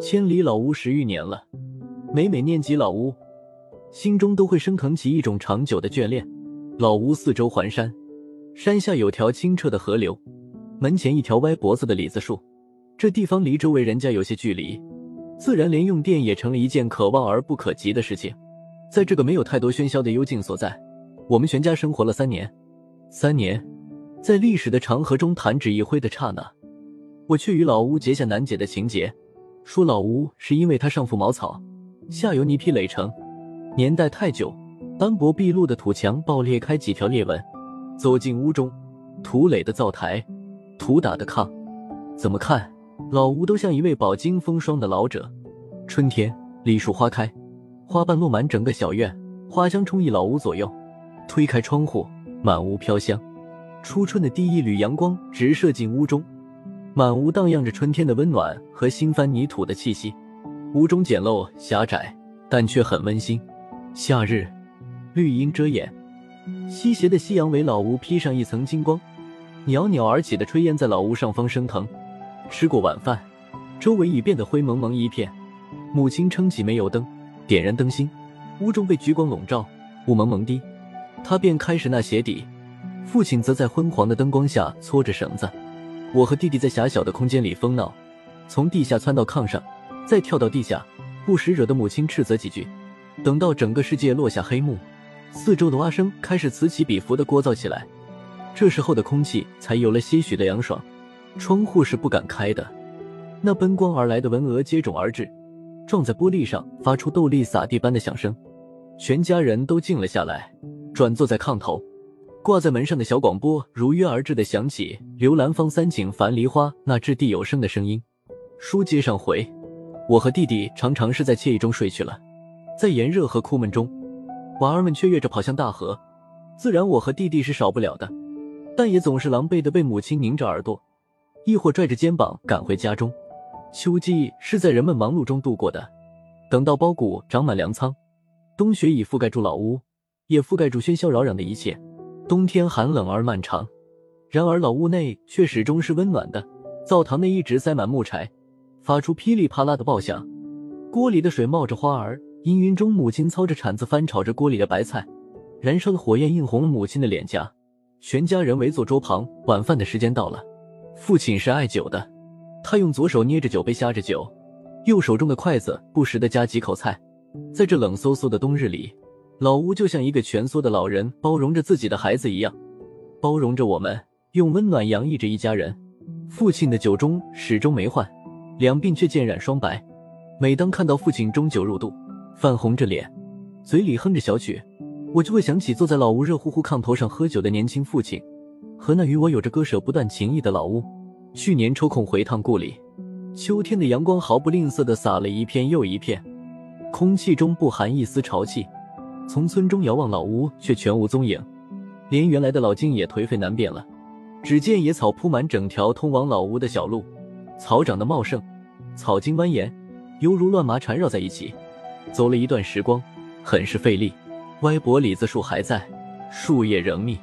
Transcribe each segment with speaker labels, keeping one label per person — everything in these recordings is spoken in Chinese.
Speaker 1: 千里老屋十余年了，每每念及老屋，心中都会升腾起一种长久的眷恋。老屋四周环山，山下有条清澈的河流，门前一条歪脖子的李子树。这地方离周围人家有些距离，自然连用电也成了一件可望而不可及的事情。在这个没有太多喧嚣的幽静所在，我们全家生活了三年。三年，在历史的长河中弹指一挥的刹那，我却与老屋结下难解的情结。说老屋是因为它上覆茅草，下游泥坯垒成，年代太久，斑驳毕露的土墙爆裂开几条裂纹。走进屋中，土垒的灶台，土打的炕，怎么看老屋都像一位饱经风霜的老者。春天，梨树花开，花瓣落满整个小院，花香充溢老屋左右。推开窗户，满屋飘香，初春的第一缕阳光直射进屋中。满屋荡漾着春天的温暖和新翻泥土的气息，屋中简陋狭窄，但却很温馨。夏日，绿荫遮掩，西斜的夕阳为老屋披上一层金光，袅袅而起的炊烟在老屋上方升腾。吃过晚饭，周围已变得灰蒙蒙一片。母亲撑起煤油灯，点燃灯芯，屋中被橘光笼罩，雾蒙蒙的，她便开始纳鞋底。父亲则在昏黄的灯光下搓着绳子。我和弟弟在狭小的空间里疯闹，从地下窜到炕上，再跳到地下，不时惹得母亲斥责几句。等到整个世界落下黑幕，四周的蛙声开始此起彼伏的聒噪起来，这时候的空气才有了些许的凉爽。窗户是不敢开的，那奔光而来的蚊蛾接踵而至，撞在玻璃上，发出豆粒撒地般的响声。全家人都静了下来，转坐在炕头。挂在门上的小广播如约而至的响起“刘兰芳三请樊梨花”那掷地有声的声音。书接上回，我和弟弟常常是在惬意中睡去了，在炎热和苦闷中，娃儿们雀跃着跑向大河，自然我和弟弟是少不了的，但也总是狼狈的被母亲拧着耳朵，亦或拽着肩膀赶回家中。秋季是在人们忙碌中度过的，等到苞谷长满粮仓，冬雪已覆盖住老屋，也覆盖住喧嚣扰攘的一切。冬天寒冷而漫长，然而老屋内却始终是温暖的。灶堂内一直塞满木柴，发出噼里啪啦的爆响。锅里的水冒着花儿，氤氲中母亲操着铲子翻炒着锅里的白菜，燃烧的火焰映红了母亲的脸颊。全家人围坐桌旁，晚饭的时间到了。父亲是爱酒的，他用左手捏着酒杯呷着酒，右手中的筷子不时的夹几口菜。在这冷飕飕的冬日里。老屋就像一个蜷缩的老人，包容着自己的孩子一样，包容着我们，用温暖洋溢着一家人。父亲的酒盅始终没换，两鬓却渐染霜白。每当看到父亲中酒入肚，泛红着脸，嘴里哼着小曲，我就会想起坐在老屋热乎乎炕头上喝酒的年轻父亲，和那与我有着割舍不断情谊的老屋。去年抽空回趟故里，秋天的阳光毫不吝啬地洒了一片又一片，空气中不含一丝潮气。从村中遥望老屋，却全无踪影，连原来的老径也颓废难辨了。只见野草铺满整条通往老屋的小路，草长得茂盛，草茎蜿蜒，犹如乱麻缠绕在一起。走了一段时光，很是费力。歪脖李子树还在，树叶仍密，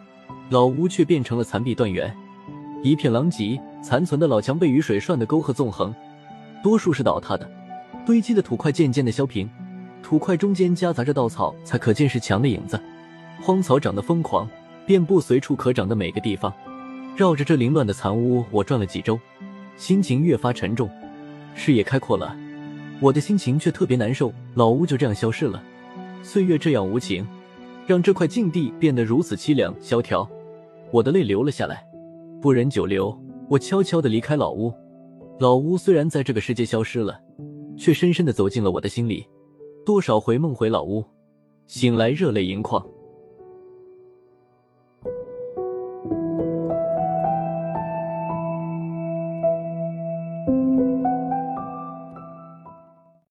Speaker 1: 老屋却变成了残壁断垣，一片狼藉。残存的老墙被雨水涮得沟壑纵横，多数是倒塌的，堆积的土块渐渐的削平。土块中间夹杂着稻草，才可见是墙的影子。荒草长得疯狂，遍布随处可长的每个地方。绕着这凌乱的残屋，我转了几周，心情越发沉重。视野开阔了，我的心情却特别难受。老屋就这样消失了，岁月这样无情，让这块境地变得如此凄凉萧条。我的泪流了下来，不忍久留，我悄悄地离开老屋。老屋虽然在这个世界消失了，却深深地走进了我的心里。多少回梦回老屋，醒来热泪盈眶。